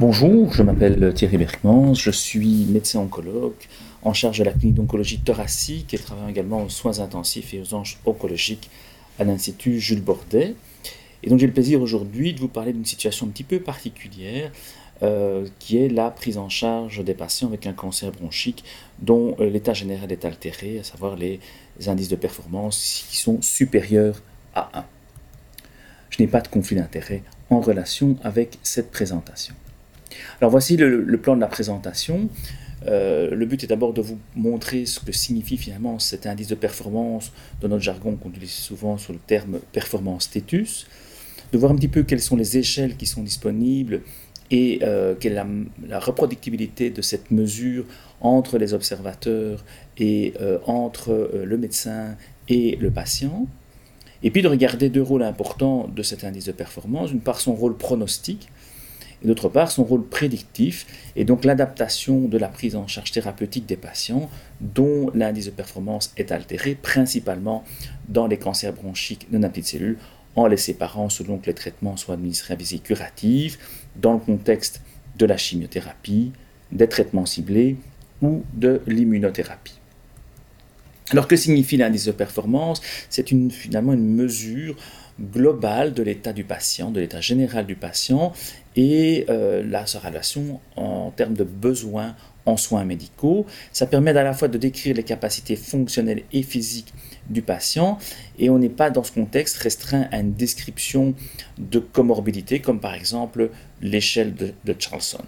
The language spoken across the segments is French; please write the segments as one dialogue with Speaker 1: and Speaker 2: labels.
Speaker 1: Bonjour, je m'appelle Thierry Berkmans, je suis médecin oncologue en charge de la clinique d'oncologie thoracique et travaille également aux soins intensifs et aux anges oncologiques à l'Institut Jules Bordet. Et donc j'ai le plaisir aujourd'hui de vous parler d'une situation un petit peu particulière euh, qui est la prise en charge des patients avec un cancer bronchique dont euh, l'état général est altéré, à savoir les indices de performance qui sont supérieurs à 1. Je n'ai pas de conflit d'intérêt en relation avec cette présentation. Alors voici le, plan de la présentation. Euh, le but est d'abord de vous montrer ce que signifie finalement cet indice de performance dans notre jargon qu'on utilise souvent sur le terme performance status, de voir un petit peu quelles sont les échelles qui sont disponibles et euh, quelle est la, reproductibilité de cette mesure entre les observateurs et euh, entre le médecin et le patient. Et puis de regarder deux rôles importants de cet indice de performance, d'une part son rôle pronostique, d'autre part son rôle prédictif, et donc l'adaptation de la prise en charge thérapeutique des patients dont l'indice de performance est altéré, principalement dans les cancers bronchiques de petites cellules, en les séparant selon que les traitements soient administrés à visée curative, dans le contexte de la chimiothérapie, des traitements ciblés ou de l'immunothérapie. Alors que signifie l'indice de performance? C'est finalement une mesure globale de l'état du patient, de l'état général du patient, et euh, la, relation en termes de besoins en soins médicaux. Ça permet à la fois de décrire les capacités fonctionnelles et physiques du patient, et on n'est pas dans ce contexte restreint à une description de comorbidité, comme par exemple l'échelle de, Charlson.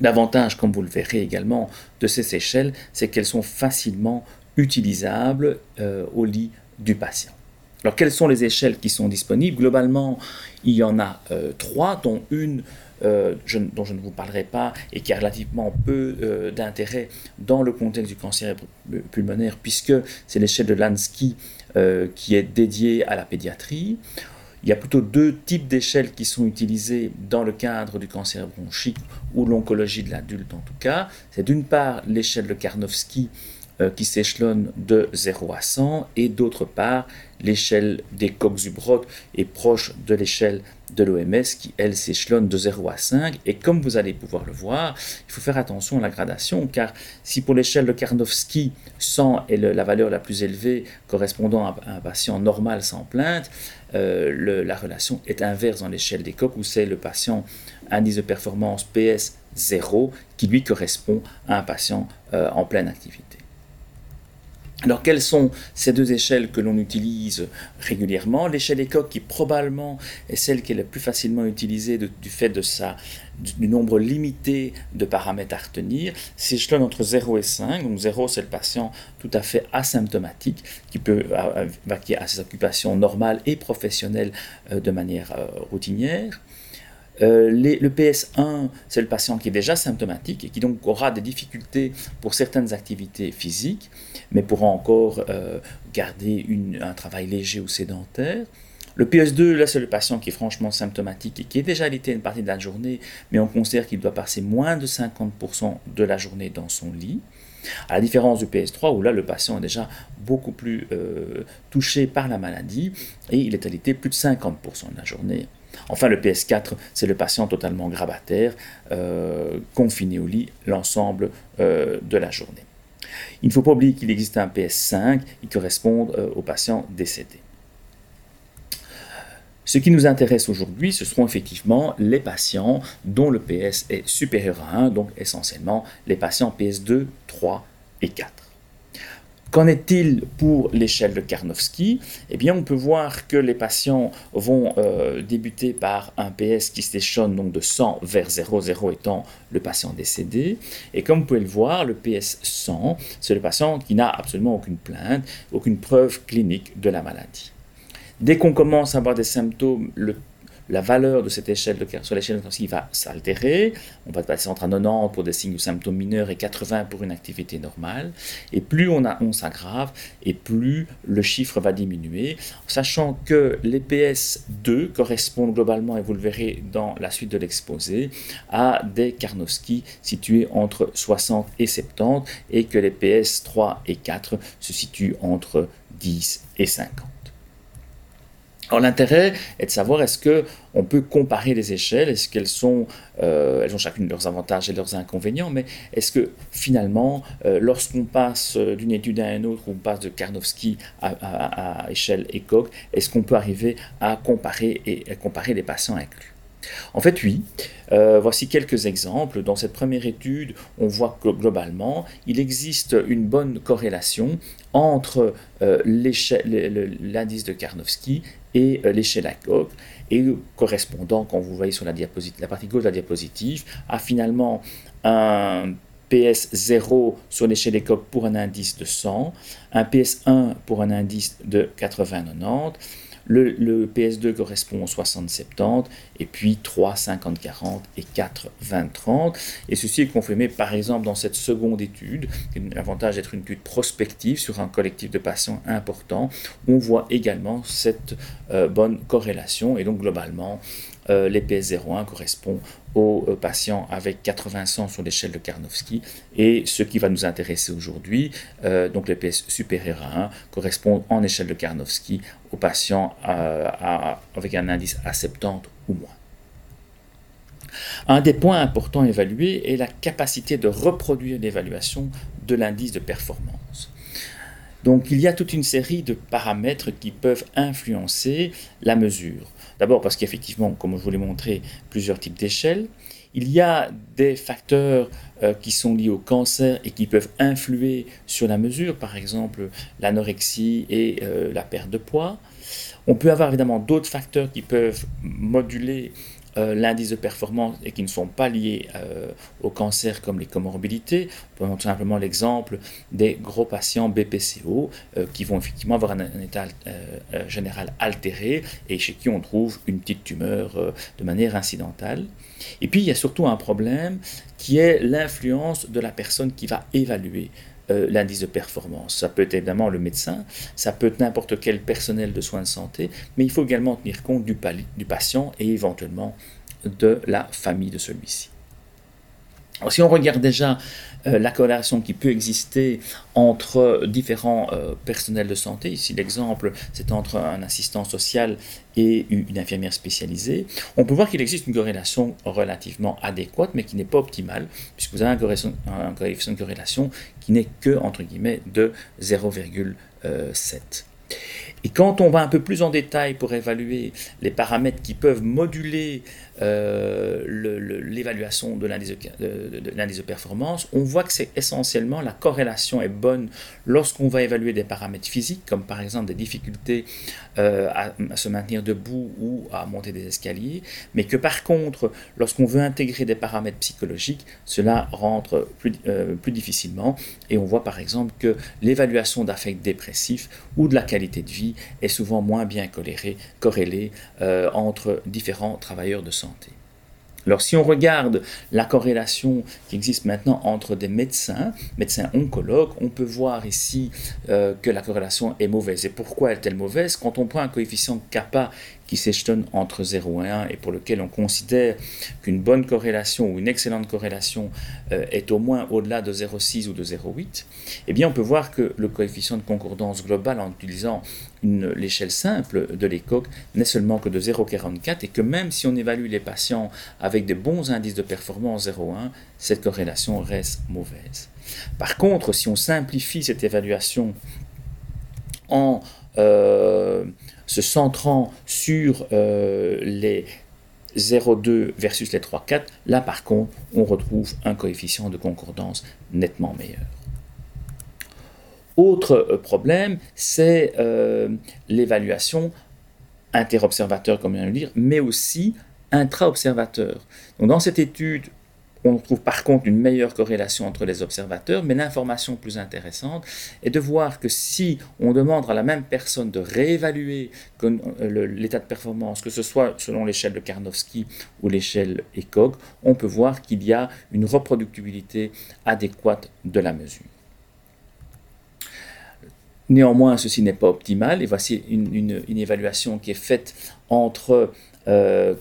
Speaker 1: L'avantage, comme vous le verrez également, de ces échelles, c'est qu'elles sont facilement utilisables euh, au lit du patient. Alors, quelles sont les échelles qui sont disponibles? Globalement, il y en a euh, trois, dont une euh, dont je ne vous parlerai pas et qui a relativement peu euh, d'intérêt dans le contexte du cancer pulmonaire, puisque c'est l'échelle de Lansky qui est dédiée à la pédiatrie. Il y a plutôt deux types d'échelles qui sont utilisées dans le cadre du cancer bronchique ou l'oncologie de l'adulte en tout cas. C'est d'une part l'échelle de Karnofsky qui s'échelonne de 0 à 100 et d'autre part l'échelle des Cox-Ubrod est proche de l'échelle de l'OMS qui elle s'échelonne de 0 à 5 et comme vous allez pouvoir le voir il faut faire attention à la gradation car si pour l'échelle de Karnofsky 100 est la valeur la plus élevée correspondant à un patient normal sans plainte euh, la relation est inverse dans l'échelle des Cox où c'est le patient indice de performance PS 0 qui lui correspond à un patient euh, en pleine activité. Alors, quelles sont ces deux échelles que l'on utilise régulièrement? L'échelle ECOC, qui probablement est celle qui est la plus facilement utilisée du fait de sa, du, nombre limité de paramètres à retenir, s'échelonne entre 0 et 5. Donc, 0, c'est le patient tout à fait asymptomatique qui peut vaquer à ses occupations normales et professionnelles euh, de manière euh, routinière. Euh, le PS1, c'est le patient qui est déjà symptomatique et qui donc aura des difficultés pour certaines activités physiques, mais pourra encore euh, garder un travail léger ou sédentaire. Le PS2, là, c'est le patient qui est franchement symptomatique et qui est déjà alité une partie de la journée, mais on considère qu'il doit passer moins de 50% de la journée dans son lit. À la différence du PS3, où là, le patient est déjà beaucoup plus euh, touché par la maladie et il est alité plus de 50% de la journée. Enfin, le PS4, c'est le patient totalement grabataire, euh, confiné au lit l'ensemble euh, de la journée. Il ne faut pas oublier qu'il existe un PS5 qui correspond euh, aux patients décédés. Ce qui nous intéresse aujourd'hui, ce seront effectivement les patients dont le PS est supérieur à 1, donc essentiellement les patients PS2, 3 et 4. Qu'en est-il pour l'échelle de Karnofsky Eh bien, on peut voir que les patients vont euh, débuter par un PS qui s'échelonne donc de 100 vers 0, 0 étant le patient décédé. Et comme vous pouvez le voir, le PS 100, c'est le patient qui n'a absolument aucune plainte, aucune preuve clinique de la maladie. Dès qu'on commence à avoir des symptômes, le la valeur de cette échelle de, sur l'échelle de va s'altérer. On va passer entre 90 pour des signes ou symptômes mineurs et 80 pour une activité normale. Et plus on, a, on s'aggrave, et plus le chiffre va diminuer, sachant que les PS2 correspondent globalement, et vous le verrez dans la suite de l'exposé, à des Karnowski situés entre 60 et 70, et que les PS3 et 4 se situent entre 10 et 50. L'intérêt est de savoir est-ce que on peut comparer les échelles, est-ce qu'elles sont, euh, elles ont chacune leurs avantages et leurs inconvénients, mais est-ce que finalement, euh, lorsqu'on passe d'une étude à une autre, on passe de Karnowski à, échelle ECOG, est-ce qu'on peut arriver à comparer et à comparer les patients inclus en fait, oui. Euh, voici quelques exemples. Dans cette première étude, on voit que globalement, il existe une bonne corrélation entre l'indice de Karnowski et euh, l'échelle à coque, et correspondant, quand vous voyez sur la, diapositive, partie gauche de la diapositive, à finalement un PS0 sur l'échelle coques pour un indice de 100, un PS1 pour un indice de 80-90, le, PS2 correspond au 60-70, et puis 3, 50-40 et 4, 20-30. Et ceci est confirmé par exemple dans cette seconde étude, qui a l'avantage d'être une étude prospective sur un collectif de patients important. On voit également cette euh, bonne corrélation, et donc globalement, euh, l'EPS01 correspond aux euh, patients avec 80-100 sur l'échelle de Karnowski et ce qui va nous intéresser aujourd'hui, euh, donc l'EPS supérieur à 1, correspond en échelle de Karnowski aux patients avec un indice à 70 ou moins. Un des points importants à évaluer est la capacité de reproduire l'évaluation de l'indice de performance. Donc il y a toute une série de paramètres qui peuvent influencer la mesure. D'abord parce qu'effectivement, comme je vous l'ai montré, plusieurs types d'échelles. Il y a des facteurs euh, qui sont liés au cancer et qui peuvent influer sur la mesure, par exemple l'anorexie et euh, la perte de poids. On peut avoir évidemment d'autres facteurs qui peuvent moduler euh, l'indice de performance et qui ne sont pas liés euh, au cancer comme les comorbidités. Prenons tout simplement l'exemple des gros patients BPCO euh, qui vont effectivement avoir un, état général altéré et chez qui on trouve une petite tumeur de manière incidentale. Et puis il y a surtout un problème qui est l'influence de la personne qui va évaluer euh, l'indice de performance. Ça peut être évidemment le médecin, ça peut être n'importe quel personnel de soins de santé, mais il faut également tenir compte du, patient et éventuellement de la famille de celui-ci. si on regarde déjà la corrélation qui peut exister entre différents euh, personnels de santé. Ici, l'exemple, c'est entre un assistant social et une infirmière spécialisée. On peut voir qu'il existe une corrélation relativement adéquate, mais qui n'est pas optimale, puisque vous avez un coefficient de corrélation qui n'est que, entre guillemets, de 0,7. Et quand on va un peu plus en détail pour évaluer les paramètres qui peuvent moduler euh, l'évaluation de l'indice de, performance, on voit que c'est essentiellement la corrélation est bonne lorsqu'on va évaluer des paramètres physiques, comme par exemple des difficultés euh, à, se maintenir debout ou à monter des escaliers, mais que par contre, lorsqu'on veut intégrer des paramètres psychologiques, cela rentre plus, euh, plus difficilement. Et on voit par exemple que l'évaluation d'affect dépressif ou de la qualité de vie est souvent moins bien corrélée, euh, entre différents travailleurs de santé. Alors si on regarde la corrélation qui existe maintenant entre des médecins, médecins oncologues, on peut voir ici euh, que la corrélation est mauvaise. Et pourquoi est-elle mauvaise? Quand on prend un coefficient kappa qui s'échelonne entre 0 et 1 et pour lequel on considère qu'une bonne corrélation ou une excellente corrélation euh, est au moins au-delà de 0,6 ou de 0,8, eh bien on peut voir que le coefficient de concordance global en utilisant l'échelle simple de l'écoque n'est seulement que de 0,44 et que même si on évalue les patients avec des bons indices de performance 0,1, cette corrélation reste mauvaise. Par contre, si on simplifie cette évaluation en euh, se centrant sur euh, les 0,2 versus les 3,4, là par contre, on retrouve un coefficient de concordance nettement meilleur. Autre euh, problème, c'est euh, l'évaluation interobservateur, comme on vient de le dire, mais aussi intra-observateur. Dans cette étude, on trouve par contre une meilleure corrélation entre les observateurs, mais l'information plus intéressante est de voir que si on demande à la même personne de réévaluer euh, l'état de performance, que ce soit selon l'échelle de Karnowski ou l'échelle ECOG, on peut voir qu'il y a une reproductibilité adéquate de la mesure. Néanmoins, ceci n'est pas optimal, et voici une, évaluation qui est faite entre, euh,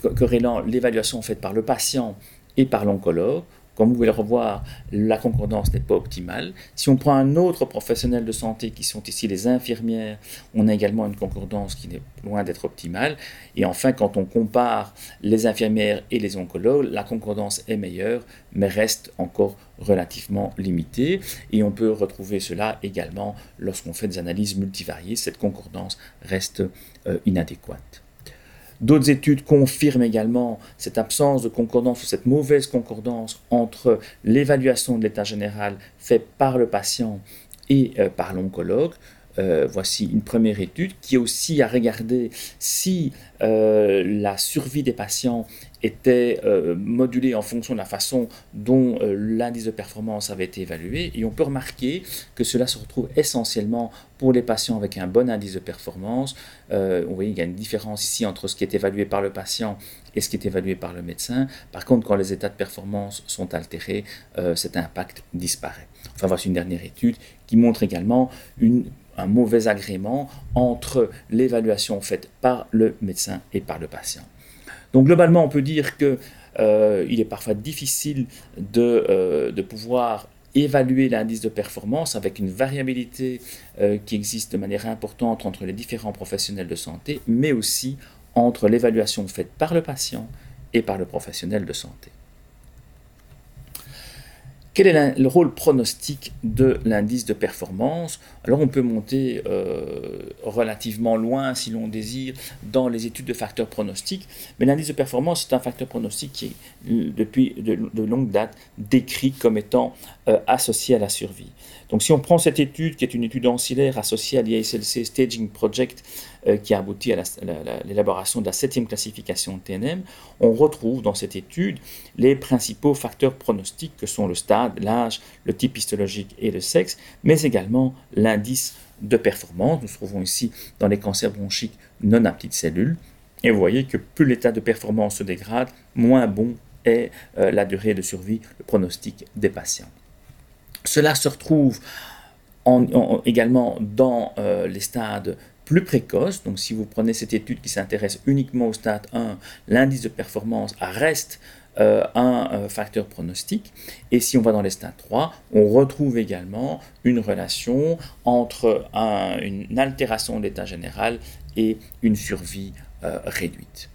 Speaker 1: l'évaluation faite par le patient et par l'oncologue, comme vous pouvez le revoir, la concordance n'est pas optimale. Si on prend un autre professionnel de santé, qui sont ici les infirmières, on a également une concordance qui n'est loin d'être optimale. Et enfin, quand on compare les infirmières et les oncologues, la concordance est meilleure, mais reste encore relativement limitée. Et on peut retrouver cela également lorsqu'on fait des analyses multivariées. Cette concordance reste euh, inadéquate. D'autres études confirment également cette absence de concordance ou cette mauvaise concordance entre l'évaluation de l'état général faite par le patient et euh, par l'oncologue. Euh, voici une première étude qui aussi a regardé si euh, la survie des patients était euh, modulée en fonction de la façon dont l'indice de performance avait été évalué. Et on peut remarquer que cela se retrouve essentiellement pour les patients avec un bon indice de performance. vous voyez, il y a une différence ici entre ce qui est évalué par le patient et ce qui est évalué par le médecin. Par contre, quand les états de performance sont altérés, cet impact disparaît. Enfin, voici une dernière étude qui montre également un mauvais agrément entre l'évaluation faite par le médecin et par le patient. Donc globalement, on peut dire qu'il euh, est parfois difficile de, euh, de pouvoir évaluer l'indice de performance avec une variabilité euh, qui existe de manière importante entre les différents professionnels de santé, mais aussi entre l'évaluation faite par le patient et par le professionnel de santé. Quel est le rôle pronostique de l'indice de performance? Alors on peut monter euh, relativement loin si l'on désire dans les études de facteurs pronostiques, mais l'indice de performance est un facteur pronostique qui est depuis de, longue date décrit comme étant euh, associé à la survie. Donc si on prend cette étude qui est une étude ancillaire associée à l'ISLC Staging Project euh, qui a abouti à l'élaboration de la septième classification TNM, on retrouve dans cette étude les principaux facteurs pronostiques que sont le stade, l'âge, le type histologique et le sexe, mais également l'indice de performance. Nous trouvons ici dans les cancers bronchiques non à petites cellules. Et vous voyez que plus l'état de performance se dégrade, moins bon est euh, la durée de survie, le pronostic des patients. Cela se retrouve également dans euh, les stades plus précoce. Donc si vous prenez cette étude qui s'intéresse uniquement au stade 1, l'indice de performance reste euh, un euh, facteur pronostic. Et si on va dans les stades 3, on retrouve également une relation entre une altération de l'état général et une survie euh, réduite.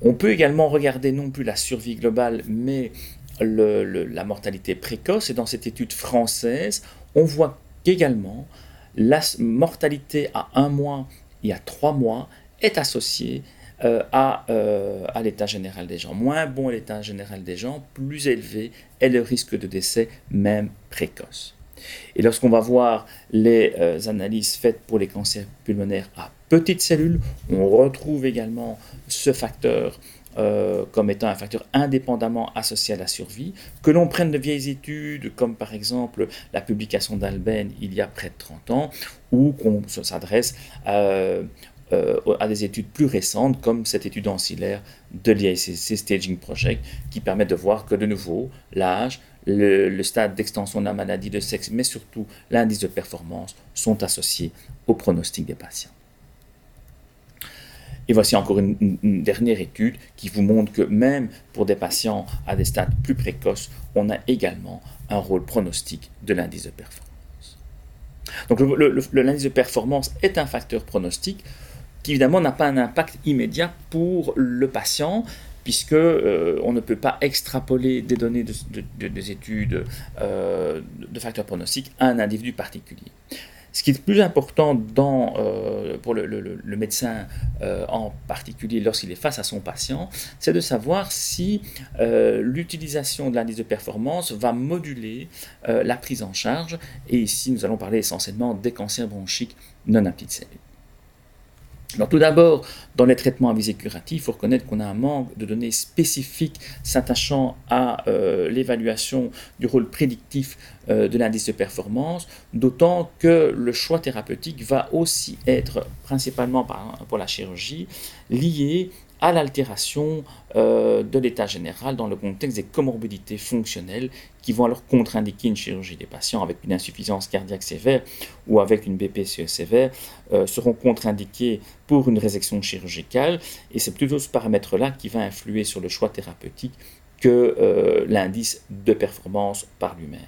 Speaker 1: On peut également regarder non plus la survie globale, mais la mortalité précoce. Et dans cette étude française, on voit qu'également la mortalité à un mois et à trois mois est associée euh, à, euh, à l'état général des gens. Moins bon est l'état général des gens, plus élevé est le risque de décès, même précoce. Et lorsqu'on va voir les euh, analyses faites pour les cancers pulmonaires à petites cellules, on retrouve également ce facteur euh, comme étant un facteur indépendamment associé à la survie, que l'on prenne de vieilles études, comme par exemple la publication d'Alben il y a près de 30 ans, ou qu'on s'adresse euh, euh, à des études plus récentes, comme cette étude ancillaire de l'IACC Staging Project, qui permet de voir que de nouveau, l'âge, le, stade d'extension de la maladie de sexe, mais surtout l'indice de performance sont associés au pronostic des patients. Et voici encore une, dernière étude qui vous montre que même pour des patients à des stades plus précoces, on a également un rôle pronostique de l'indice de performance. Donc l'indice de performance est un facteur pronostique qui évidemment n'a pas un impact immédiat pour le patient, puisque euh, on ne peut pas extrapoler des données de, des études euh, de facteurs pronostiques à un individu particulier. Ce qui est plus important euh, pour le, médecin euh, en particulier lorsqu'il est face à son patient, c'est de savoir si euh, l'utilisation de l'indice de performance va moduler la prise en charge. Et ici, nous allons parler essentiellement des cancers bronchiques non à. Tout d'abord, dans les traitements à visée curative, il faut reconnaître qu'on a un manque de données spécifiques s'attachant à euh, l'évaluation du rôle prédictif euh, de l'indice de performance, d'autant que le choix thérapeutique va aussi être, principalement pour la chirurgie, lié à l'altération euh, de l'état général dans le contexte des comorbidités fonctionnelles qui vont alors contre-indiquer une chirurgie. des patients avec une insuffisance cardiaque sévère ou avec une BPCE sévère euh, seront contre-indiqués pour une résection chirurgicale et c'est plutôt ce paramètre-là qui va influer sur le choix thérapeutique que l'indice de performance par lui-même.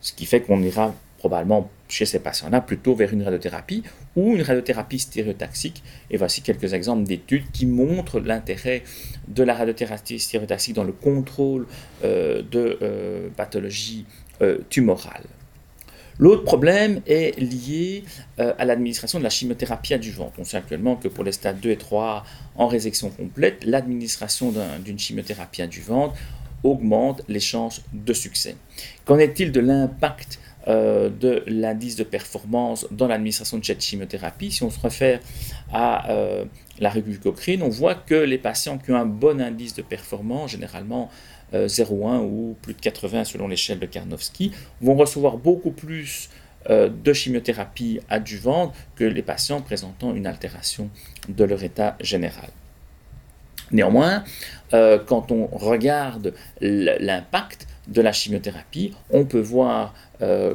Speaker 1: Ce qui fait qu'on ira probablement chez ces patients-là plutôt vers une radiothérapie ou une radiothérapie stéréotaxique. Et voici quelques exemples d'études qui montrent l'intérêt de la radiothérapie stéréotaxique dans le contrôle euh, de euh, pathologies euh, tumorales. L'autre problème est lié à l'administration de la chimiothérapie adjuvante. On sait actuellement que pour les stades 2 et 3 en résection complète, l'administration d'une chimiothérapie adjuvante augmente les chances de succès. Qu'en est-il de l'impact euh, de l'indice de performance dans l'administration de cette chimiothérapie. Si on se réfère à euh, la Cochrane, on voit que les patients qui ont un bon indice de performance, généralement 0,1 euh, ou plus de 80 selon l'échelle de Karnowski, vont recevoir beaucoup plus de chimiothérapie adjuvante que les patients présentant une altération de leur état général. Néanmoins, quand on regarde l'impact de la chimiothérapie, on peut voir euh,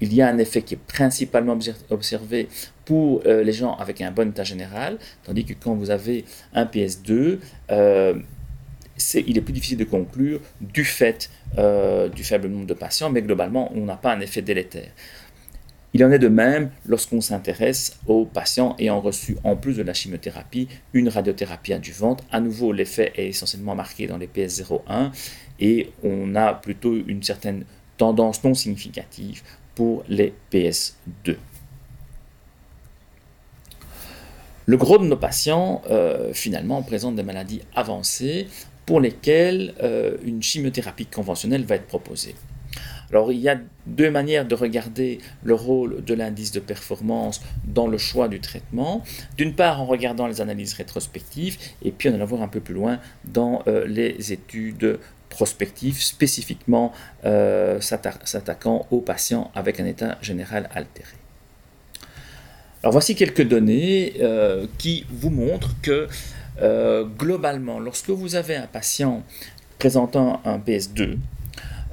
Speaker 1: y a un effet qui est principalement observé pour euh, les gens avec un bon état général, tandis que quand vous avez un PS2, euh, il est plus difficile de conclure du fait du faible nombre de patients, mais globalement, on n'a pas un effet délétère. Il en est de même lorsqu'on s'intéresse aux patients ayant reçu, en plus de la chimiothérapie, une radiothérapie adjuvante. À nouveau, l'effet est essentiellement marqué dans les PS01 et on a plutôt une certaine tendance non significative pour les PS2. Le gros de nos patients, euh, finalement, présentent des maladies avancées pour lesquelles euh, une chimiothérapie conventionnelle va être proposée. Alors il y a deux manières de regarder le rôle de l'indice de performance dans le choix du traitement. D'une part en regardant les analyses rétrospectives et puis en allant voir un peu plus loin dans euh, les études prospectives spécifiquement euh, s'attaquant aux patients avec un état général altéré. Alors voici quelques données euh, qui vous montrent que globalement, lorsque vous avez un patient présentant un PS2,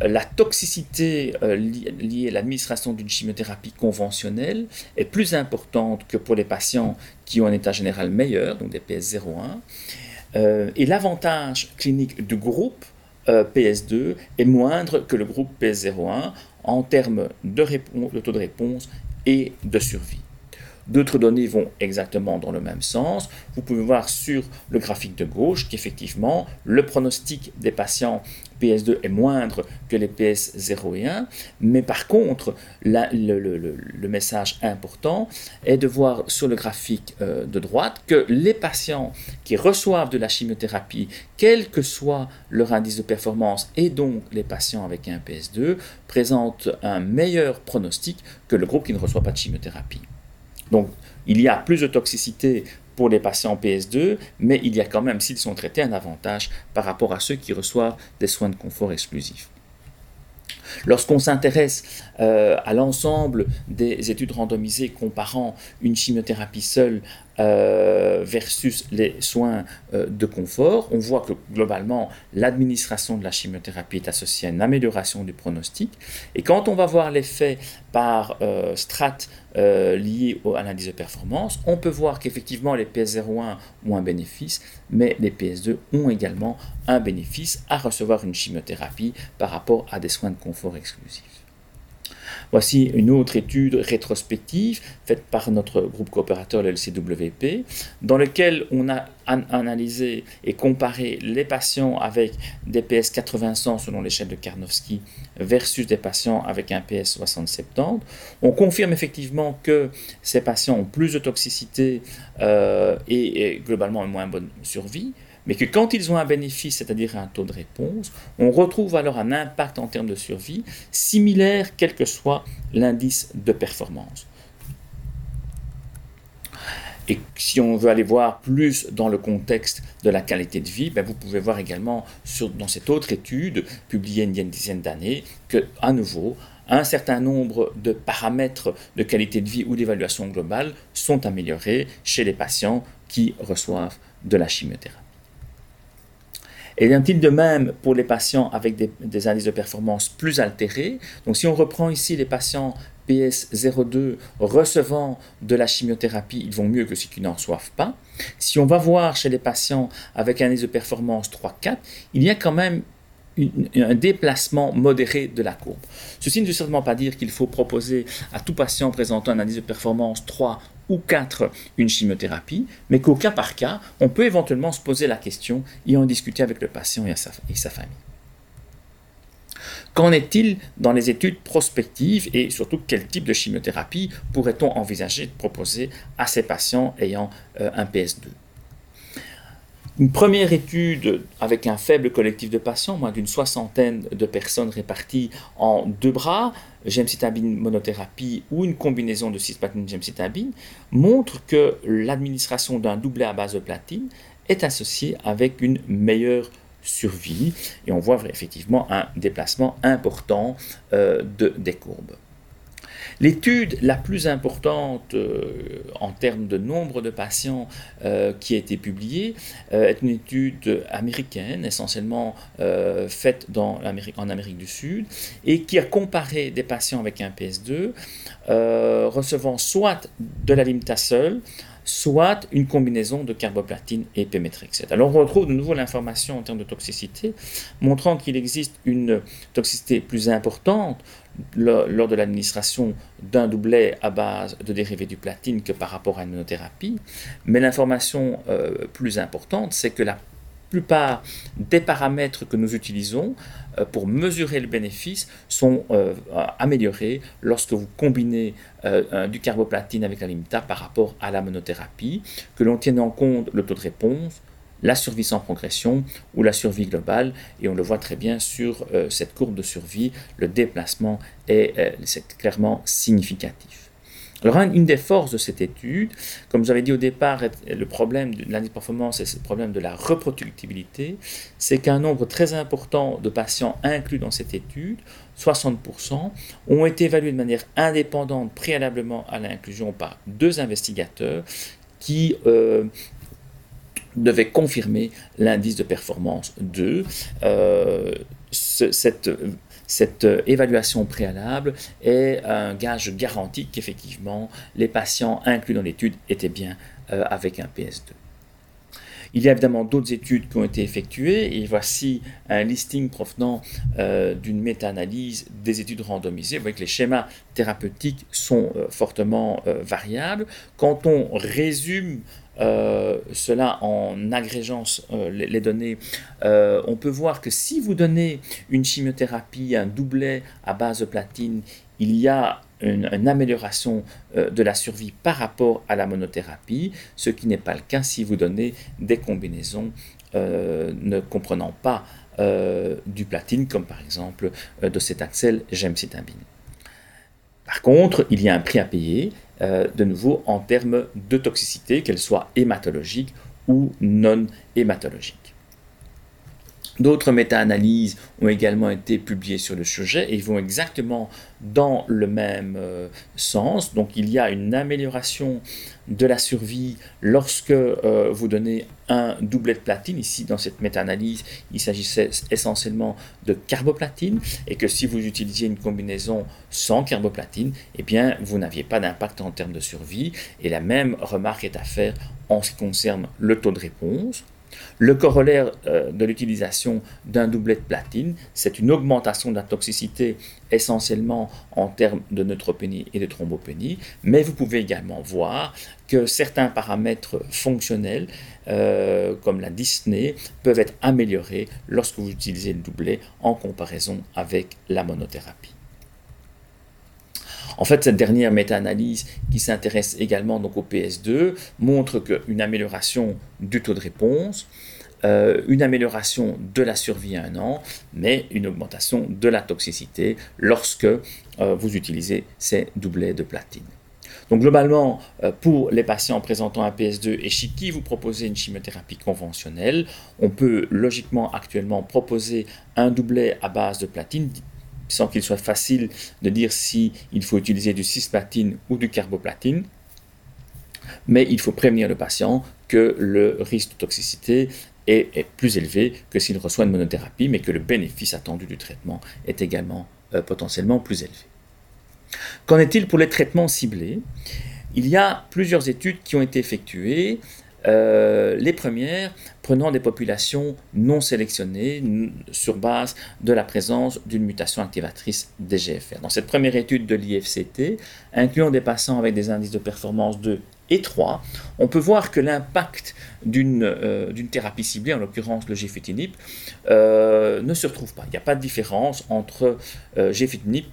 Speaker 1: la toxicité euh, liée à l'administration d'une chimiothérapie conventionnelle est plus importante que pour les patients qui ont un état général meilleur, donc des PS01. Euh, et l'avantage clinique du groupe euh, PS2 est moindre que le groupe PS01 en termes de, de taux de réponse et de survie. D'autres données vont exactement dans le même sens. Vous pouvez voir sur le graphique de gauche qu'effectivement, le pronostic des patients PS2 est moindre que les PS 0 et 1, mais par contre, le, message important est de voir sur le graphique euh, de droite que les patients qui reçoivent de la chimiothérapie, quel que soit leur indice de performance, et donc les patients avec un PS2, présentent un meilleur pronostic que le groupe qui ne reçoit pas de chimiothérapie. Donc, il y a plus de toxicité pour les patients PS2, mais il y a quand même, s'ils sont traités, un avantage par rapport à ceux qui reçoivent des soins de confort exclusifs. Lorsqu'on s'intéresse euh, à l'ensemble des études randomisées comparant une chimiothérapie seule euh, versus les soins euh, de confort, on voit que globalement l'administration de la chimiothérapie est associée à une amélioration du pronostic. Et quand on va voir l'effet par strate lié à l'indice de performance, on peut voir qu'effectivement les PS01 ont un bénéfice, mais les PS2 ont également un bénéfice à recevoir une chimiothérapie par rapport à des soins de confort exclusifs. Voici une autre étude rétrospective faite par notre groupe coopérateur, le LCWP, dans lequel on a analysé et comparé les patients avec des PS 80-100 selon l'échelle de Karnowski versus des patients avec un PS 60-70. On confirme effectivement que ces patients ont plus de toxicité euh, et, et globalement une moins bonne survie mais que quand ils ont un bénéfice, c'est-à-dire un taux de réponse, on retrouve alors un impact en termes de survie similaire quel que soit l'indice de performance. Et si on veut aller voir plus dans le contexte de la qualité de vie, ben vous pouvez voir également dans cette autre étude, publiée il y a une dizaine d'années, que à nouveau, un certain nombre de paramètres de qualité de vie ou d'évaluation globale sont améliorés chez les patients qui reçoivent de la chimiothérapie. Et il en est de même pour les patients avec des, indices de performance plus altérés. Donc si on reprend ici les patients PS02 recevant de la chimiothérapie, ils vont mieux que ceux qui n'en reçoivent pas. Si on va voir chez les patients avec un indice de performance 3-4, il y a quand même un déplacement modéré de la courbe. Ceci ne veut certainement pas dire qu'il faut proposer à tout patient présentant un indice de performance 3 ou 4 une chimiothérapie, mais qu'au cas par cas, on peut éventuellement se poser la question et en discuter avec le patient et sa famille. Qu'en est-il dans les études prospectives et surtout quel type de chimiothérapie pourrait-on envisager de proposer à ces patients ayant euh, un PS2 une première étude avec un faible collectif de patients, moins d'une soixantaine de personnes réparties en deux bras, gemcitabine monothérapie ou une combinaison de cisplatine gemcitabine, montre que l'administration d'un doublet à base de platine est associée avec une meilleure survie et on voit effectivement un déplacement important euh, de, des courbes. L'étude la plus importante euh, en termes de nombre de patients euh, qui a été publiée est une étude américaine, essentiellement faite en Amérique du Sud, et qui a comparé des patients avec un PS2 recevant soit de la limta seule, soit une combinaison de carboplatine et pémétrexate. Alors on retrouve de nouveau l'information en termes de toxicité, montrant qu'il existe une toxicité plus importante lors de l'administration d'un doublet à base de dérivés du platine que par rapport à une monothérapie. Mais l'information euh, plus importante, c'est que la plupart des paramètres que nous utilisons euh, pour mesurer le bénéfice sont euh, améliorés lorsque vous combinez du carboplatine avec la limita par rapport à la monothérapie, que l'on tienne en compte le taux de réponse, la survie sans progression ou la survie globale. Et on le voit très bien sur cette courbe de survie, le déplacement est clairement significatif. Alors, une des forces de cette étude, comme j'avais dit au départ, le problème de l'indice-performance et le problème de la reproductibilité, c'est qu'un nombre très important de patients inclus dans cette étude, 60%, ont été évalués de manière indépendante préalablement à l'inclusion par deux investigateurs qui euh, devaient confirmer l'indice de performance 2. Euh, cette cette euh, évaluation préalable est un gage garanti qu'effectivement les patients inclus dans l'étude étaient bien euh, avec un PS2. Il y a évidemment d'autres études qui ont été effectuées et voici un listing provenant euh, d'une méta-analyse des études randomisées. Vous voyez que les schémas thérapeutiques sont fortement variables. Quand on résume euh, cela en agrégeant euh, les, données, euh, on peut voir que si vous donnez une chimiothérapie, un doublet à base de platine, il y a une, amélioration de la survie par rapport à la monothérapie, ce qui n'est pas le cas si vous donnez des combinaisons ne comprenant pas du platine, comme par exemple de cet axel gemcitabine. Par contre, il y a un prix à payer, euh, de nouveau en termes de toxicité, qu'elle soit hématologique ou non hématologique. D'autres méta-analyses ont également été publiées sur le sujet et vont exactement dans le même euh, sens. Donc il y a une amélioration de la survie lorsque euh, vous donnez un doublet de platine. Ici, dans cette méta-analyse, il s'agissait essentiellement de carboplatine et que si vous utilisiez une combinaison sans carboplatine, eh bien, vous n'aviez pas d'impact en termes de survie. Et la même remarque est à faire en ce qui concerne le taux de réponse. Le corollaire euh, de l'utilisation d'un doublet de platine, c'est une augmentation de la toxicité essentiellement en termes de neutropénie et de thrombopénie, mais vous pouvez également voir que certains paramètres fonctionnels, euh, comme la dyspnée, peuvent être améliorés lorsque vous utilisez le doublet en comparaison avec la monothérapie. En fait, cette dernière méta-analyse qui s'intéresse également donc au PS2 montre qu'une amélioration du taux de réponse, euh, une amélioration de la survie à un an, mais une augmentation de la toxicité lorsque euh, vous utilisez ces doublets de platine. Donc globalement, euh, pour les patients présentant un PS2 et chez qui vous proposez une chimiothérapie conventionnelle, on peut logiquement actuellement proposer un doublet à base de platine sans qu'il soit facile de dire si il faut utiliser du cisplatine ou du carboplatine. Mais il faut prévenir le patient que le risque de toxicité est, plus élevé que s'il reçoit une monothérapie, mais que le bénéfice attendu du traitement est également euh, potentiellement plus élevé. Qu'en est-il pour les traitements ciblés? Il y a plusieurs études qui ont été effectuées. Euh, les premières prenant des populations non sélectionnées sur base de la présence d'une mutation activatrice des GFR. Dans cette première étude de l'IFCT, incluant des patients avec des indices de performance étroit, on peut voir que l'impact d'une euh, thérapie ciblée, en l'occurrence le gefitinib, euh, ne se retrouve pas. Il n'y a pas de différence entre euh,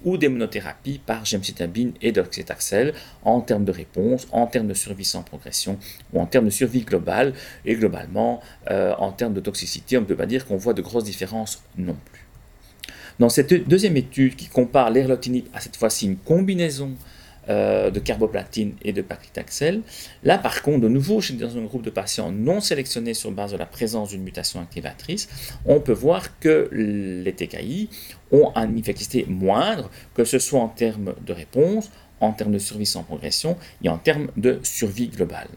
Speaker 1: ou des monothérapies par gemcitabine et doxytaxel en termes de réponse, en termes de survie sans progression ou en termes de survie globale. Et globalement, euh, en termes de toxicité, on ne peut pas dire qu'on voit de grosses différences non plus. Dans cette deuxième étude qui compare l'erlotinib à cette fois-ci une combinaison euh, de carboplatine et de paclitaxel. Là, par contre, de nouveau, dans un groupe de patients non sélectionnés sur base de la présence d'une mutation activatrice, on peut voir que les TKI ont une efficacité moindre, que ce soit en termes de réponse, en termes de survie sans progression et en termes de survie globale.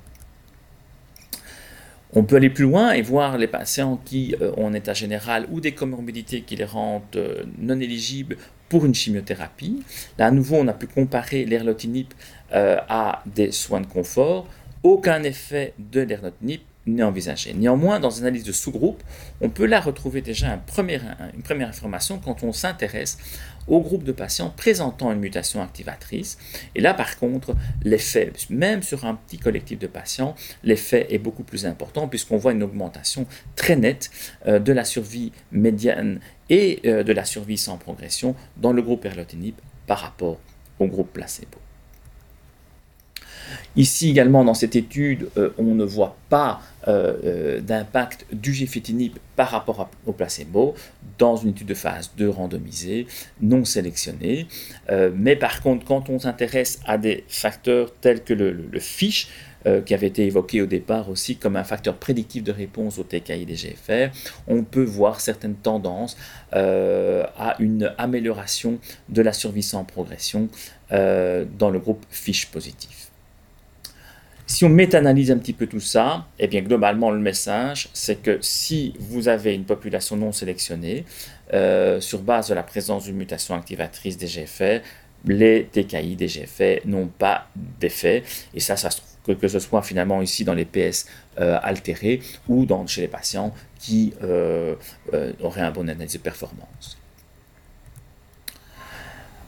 Speaker 1: On peut aller plus loin et voir les patients qui euh, ont un état général ou des comorbidités qui les rendent euh, non éligibles une chimiothérapie. Là, à nouveau, on a pu comparer l'erlotinib euh, à des soins de confort. Aucun effet de l'erlotinib n'est envisagé. Néanmoins, dans une analyse de sous-groupe, on peut là retrouver déjà une première information quand on s'intéresse au groupe de patients présentant une mutation activatrice. Et là, par contre, l'effet, même sur un petit collectif de patients, l'effet est beaucoup plus important puisqu'on voit une augmentation très nette euh, de la survie médiane et euh, de la survie sans progression dans le groupe erlotinib par rapport au groupe placebo. Ici également, dans cette étude, euh, on ne voit pas euh, euh, d'impact du gefitinib par rapport au placebo dans une étude de phase 2 randomisée, non sélectionnée. mais par contre, quand on s'intéresse à des facteurs tels que le, le, FISH, qui avait été évoqué au départ aussi comme un facteur prédictif de réponse au TKI des GFR, on peut voir certaines tendances à une amélioration de la survie sans progression dans le groupe FISH positif. Si on méta-analyse un petit peu tout ça, eh bien globalement le message, c'est que si vous avez une population non sélectionnée, euh, sur base de la présence d'une mutation activatrice des GFR, les TKI des GFR n'ont pas d'effet. Et ça, ça que, que ce soit finalement ici dans les PS euh, altérés ou dans, chez les patients qui euh, auraient un bon analyse de performance.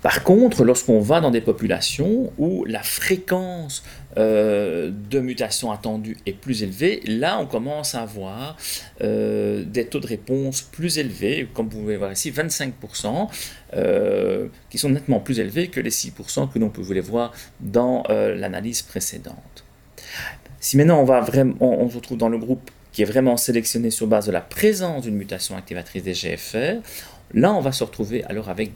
Speaker 1: Par contre, lorsqu'on va dans des populations où la fréquence euh, de mutations attendues est plus élevée, là on commence à avoir euh, des taux de réponse plus élevés, comme vous pouvez voir ici, 25%, euh, qui sont nettement plus élevés que les 6% que l'on pouvait voir dans l'analyse précédente. Si maintenant on, va vraiment, on se retrouve dans le groupe qui est vraiment sélectionné sur base de la présence d'une mutation activatrice des GFR, Là, on va se retrouver alors avec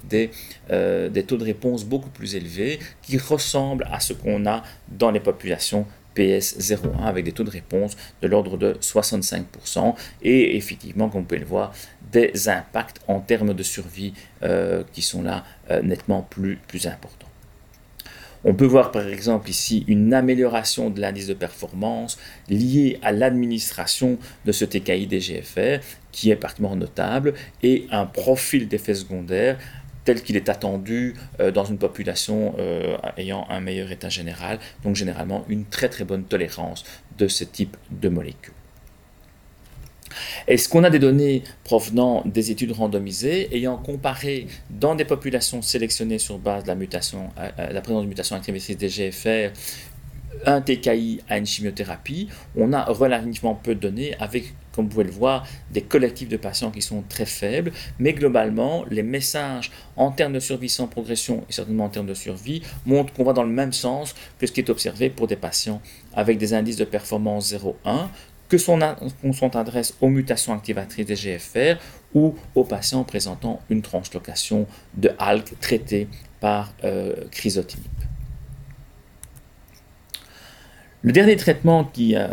Speaker 1: euh, des, taux de réponse beaucoup plus élevés qui ressemblent à ce qu'on a dans les populations PS01 avec des taux de réponse de l'ordre de 65% et effectivement, comme vous pouvez le voir, des impacts en termes de survie euh, qui sont là euh, nettement plus, plus importants. On peut voir par exemple ici une amélioration de l'indice de performance liée à l'administration de ce TKI DGFR qui est particulièrement notable et un profil d'effet secondaire tel qu'il est attendu euh, dans une population euh, ayant un meilleur état général, donc généralement une très très bonne tolérance de ce type de molécules. Est-ce qu'on a des données provenant des études randomisées ayant comparé dans des populations sélectionnées sur base de la, mutation, euh, euh, la présence de mutation activatrice des GFR un TKI à une chimiothérapie, on a relativement peu de données avec, comme vous pouvez le voir, des collectifs de patients qui sont très faibles, mais globalement, les messages en termes de survie sans progression et certainement en termes de survie montrent qu'on va dans le même sens que ce qui est observé pour des patients avec des indices de performance 0,1, que son, adresse aux mutations activatrices des GFR ou aux patients présentant une translocation de ALK traitée par euh. Le dernier traitement qui euh,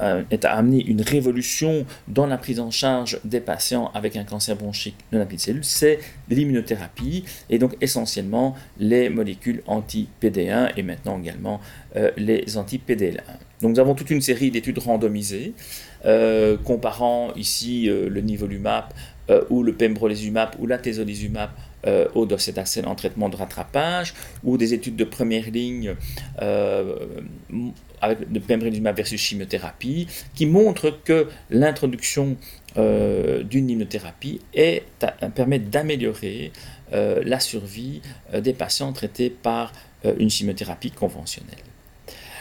Speaker 1: euh, amené une révolution dans la prise en charge des patients avec un cancer bronchique de la petite cellule, c'est l'immunothérapie et donc essentiellement les molécules anti-PD1 et maintenant également euh, les anti-PDL1. Donc nous avons toute une série d'études randomisées comparant ici le nivolumab ou le pembrolizumab ou la tezolizumab euh, au docétacène en traitement de rattrapage ou des études de première ligne euh, avec le pembrolizumab versus chimiothérapie qui montrent que l'introduction d'une immunothérapie permet d'améliorer la survie des patients traités par une chimiothérapie conventionnelle.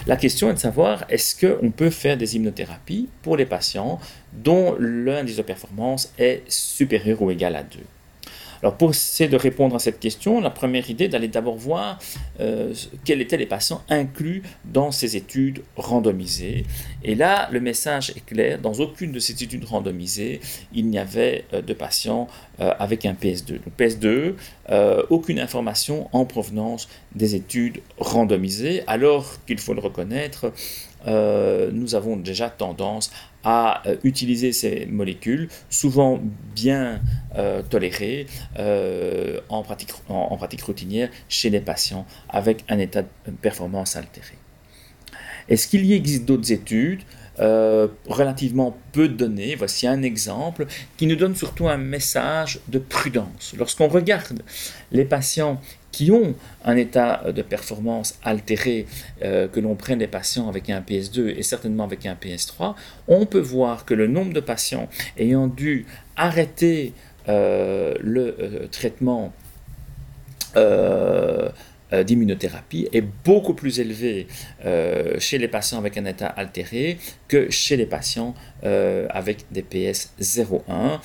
Speaker 1: La question est de savoir est-ce qu'on peut faire des immunothérapies pour les patients dont l'indice de performance est supérieur ou égal à 2. Alors pour essayer de répondre à cette question, la première idée d'aller d'abord voir euh, quels étaient les patients inclus dans ces études randomisées. Et là, le message est clair, dans aucune de ces études randomisées, il n'y avait euh, de patients euh, avec un PS2. Donc PS2, aucune information en provenance des études randomisées, alors qu'il faut le reconnaître, nous avons déjà tendance à euh, utiliser ces molécules, souvent bien euh, tolérées euh, en, pratique, en, pratique routinière chez les patients avec un état de performance altéré. Est-ce qu'il y existe d'autres études relativement peu de données? Voici un exemple qui nous donne surtout un message de prudence. Lorsqu'on regarde les patients qui ont un état de performance altéré, euh, que l'on prenne des patients avec un PS2 et certainement avec un PS3, on peut voir que le nombre de patients ayant dû arrêter euh, le euh, traitement d'immunothérapie est beaucoup plus élevé chez les patients avec un état altéré que chez les patients avec des PS 0,1.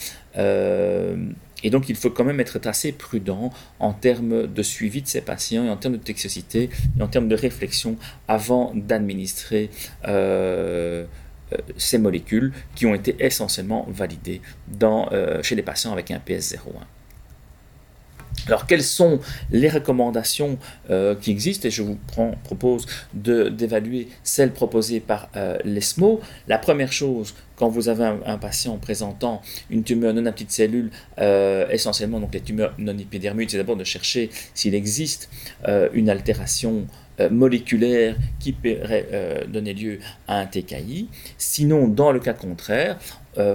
Speaker 1: Et donc, il faut quand même être assez prudent en termes de suivi de ces patients et en termes de toxicité et en termes de réflexion avant d'administrer euh, euh, ces molécules qui ont été essentiellement validées euh, chez les patients avec un PS01. Alors, quelles sont les recommandations qui existent? Et je vous propose d'évaluer celles proposées par l'ESMO. La première chose quand vous avez un, patient présentant une tumeur non à petites cellules, euh, essentiellement donc les tumeurs non épidermiques, c'est d'abord de chercher s'il existe euh, une altération euh, moléculaire qui pourrait donner lieu à un TKI. Sinon, dans le cas contraire,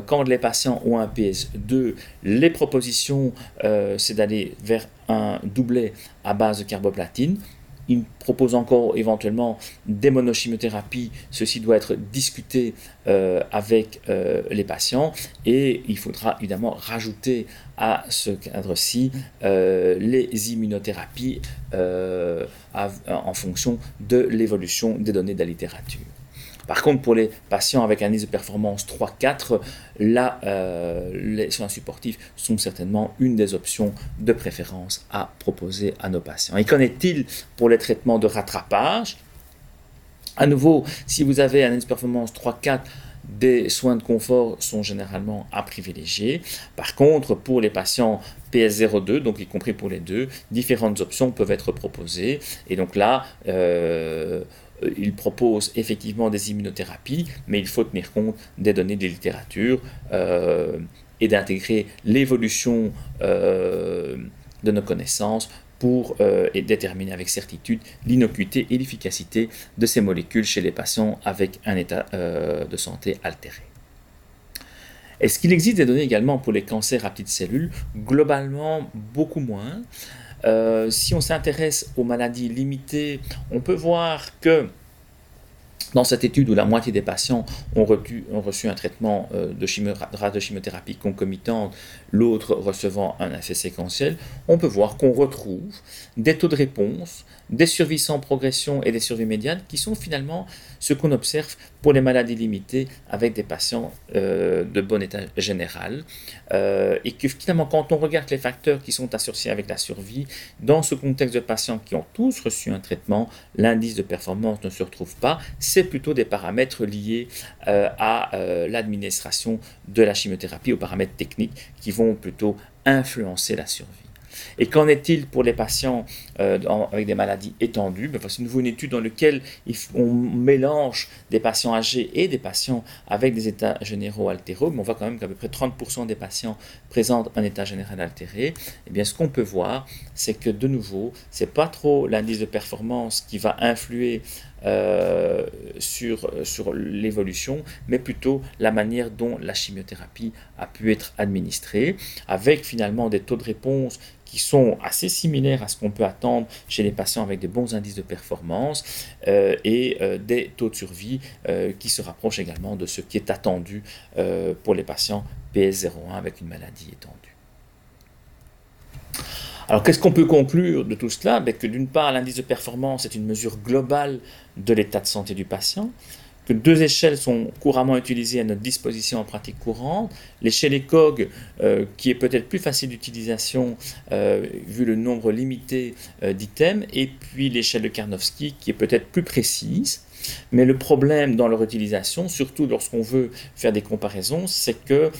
Speaker 1: quand les patients ont un PS2, les propositions, c'est d'aller vers un doublet à base de carboplatine il propose encore éventuellement des monochimiothérapies. Ceci doit être discuté euh, avec euh, les patients et il faudra évidemment rajouter à ce cadre-ci euh, les immunothérapies en fonction de l'évolution des données de la littérature. Par contre, pour les patients avec un indice de performance 3-4, là, euh, les soins supportifs sont certainement une des options de préférence à proposer à nos patients. Et qu'en est-il pour les traitements de rattrapage? À nouveau, si vous avez un indice de performance 3-4, des soins de confort sont généralement à privilégier. Par contre, pour les patients PS02, donc y compris pour les deux, différentes options peuvent être proposées. Et donc là, euh, il propose effectivement des immunothérapies, mais il faut tenir compte des données de littérature euh, et d'intégrer l'évolution euh, de nos connaissances pour déterminer avec certitude l'innocuité et l'efficacité de ces molécules chez les patients avec un état de santé altéré. Est-ce qu'il existe des données également pour les cancers à petites cellules? Globalement, beaucoup moins. Euh, si on s'intéresse aux maladies limitées, on peut voir que dans cette étude où la moitié des patients ont, reçu, un traitement euh, de, chimiothérapie concomitante, l'autre recevant un effet séquentiel, on peut voir qu'on retrouve des taux de réponse, des survies sans progression et des survies médianes qui sont finalement ce qu'on observe pour les maladies limitées avec des patients euh, de bon état général. Euh, et que finalement, quand on regarde les facteurs qui sont associés avec la survie, dans ce contexte de patients qui ont tous reçu un traitement, l'indice de performance ne se retrouve pas. C'est plutôt des paramètres liés euh, à l'administration de la chimiothérapie, aux paramètres techniques qui vont plutôt influencer la survie. Et qu'en est-il pour les patients euh, avec des maladies étendues? Ben, C'est une étude dans laquelle on mélange des patients âgés et des patients avec des états généraux altérés, mais on voit quand même qu'à peu près 30% des patients présentent un état général altéré. Et eh bien, ce qu'on peut voir, c'est que de nouveau, c'est pas trop l'indice de performance qui va influer sur, sur l'évolution, mais plutôt la manière dont la chimiothérapie a pu être administrée, avec finalement des taux de réponse qui sont assez similaires à ce qu'on peut attendre chez les patients avec des bons indices de performance euh, et euh, des taux de survie euh, qui se rapprochent également de ce qui est attendu pour les patients PS01 avec une maladie étendue. Alors qu'est-ce qu'on peut conclure de tout cela? Ben, Que d'une part, l'indice de performance est une mesure globale de l'état de santé du patient, que deux échelles sont couramment utilisées à notre disposition en pratique courante. L'échelle ECOG, euh, qui est peut-être plus facile d'utilisation euh, vu le nombre limité euh, d'items, et puis l'échelle de Karnowski, qui est peut-être plus précise. Mais le problème dans leur utilisation, surtout lorsqu'on veut faire des comparaisons, c'est que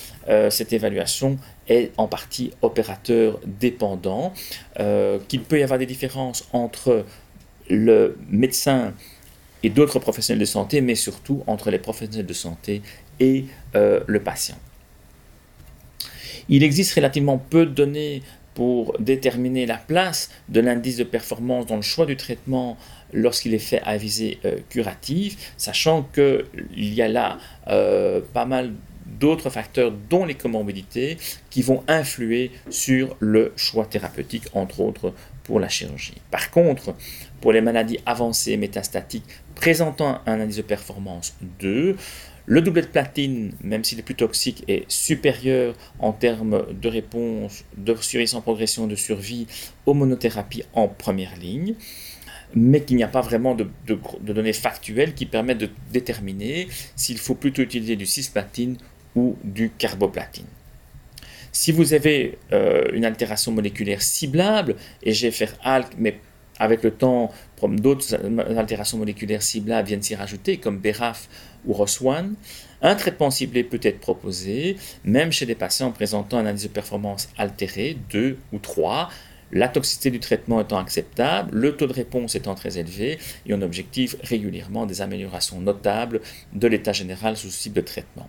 Speaker 1: cette évaluation est en partie opérateur dépendant, qu'il peut y avoir des différences entre le médecin et d'autres professionnels de santé, mais surtout entre les professionnels de santé et euh, le patient. Il existe relativement peu de données pour déterminer la place de l'indice de performance dans le choix du traitement lorsqu'il est fait à visée euh, curative, sachant qu'il y a là euh, pas mal d'autres facteurs, dont les comorbidités, qui vont influer sur le choix thérapeutique, entre autres pour la chirurgie. Par contre, pour les maladies avancées métastatiques présentant un indice de performance 2, le doublet de platine, même s'il est plus toxique, est supérieur en termes de réponse, de survie sans progression de survie aux monothérapies en première ligne, mais qu'il n'y a pas vraiment de, données factuelles qui permettent de déterminer s'il faut plutôt utiliser du cisplatine ou du carboplatine. Si vous avez euh, une altération moléculaire ciblable, et j'ai fait ALK, mais avec le temps, d'autres altérations moléculaires ciblables viennent s'y rajouter, comme BRAF ou ROS1, un traitement ciblé peut être proposé, même chez des patients présentant un indice de performance altéré, 2 ou 3, la toxicité du traitement étant acceptable, le taux de réponse étant très élevé, et on objective régulièrement des améliorations notables de l'état général sous ce type de traitement.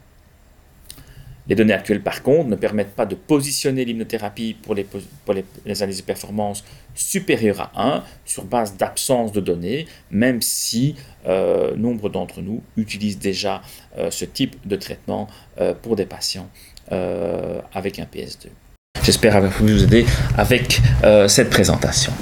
Speaker 1: Les données actuelles, par contre, ne permettent pas de positionner l'immunothérapie pour les, analyses de performance supérieures à 1 sur base d'absence de données, même si euh, nombre d'entre nous utilisent déjà euh, ce type de traitement euh, pour des patients avec un PS2. J'espère avoir pu vous aider avec cette présentation.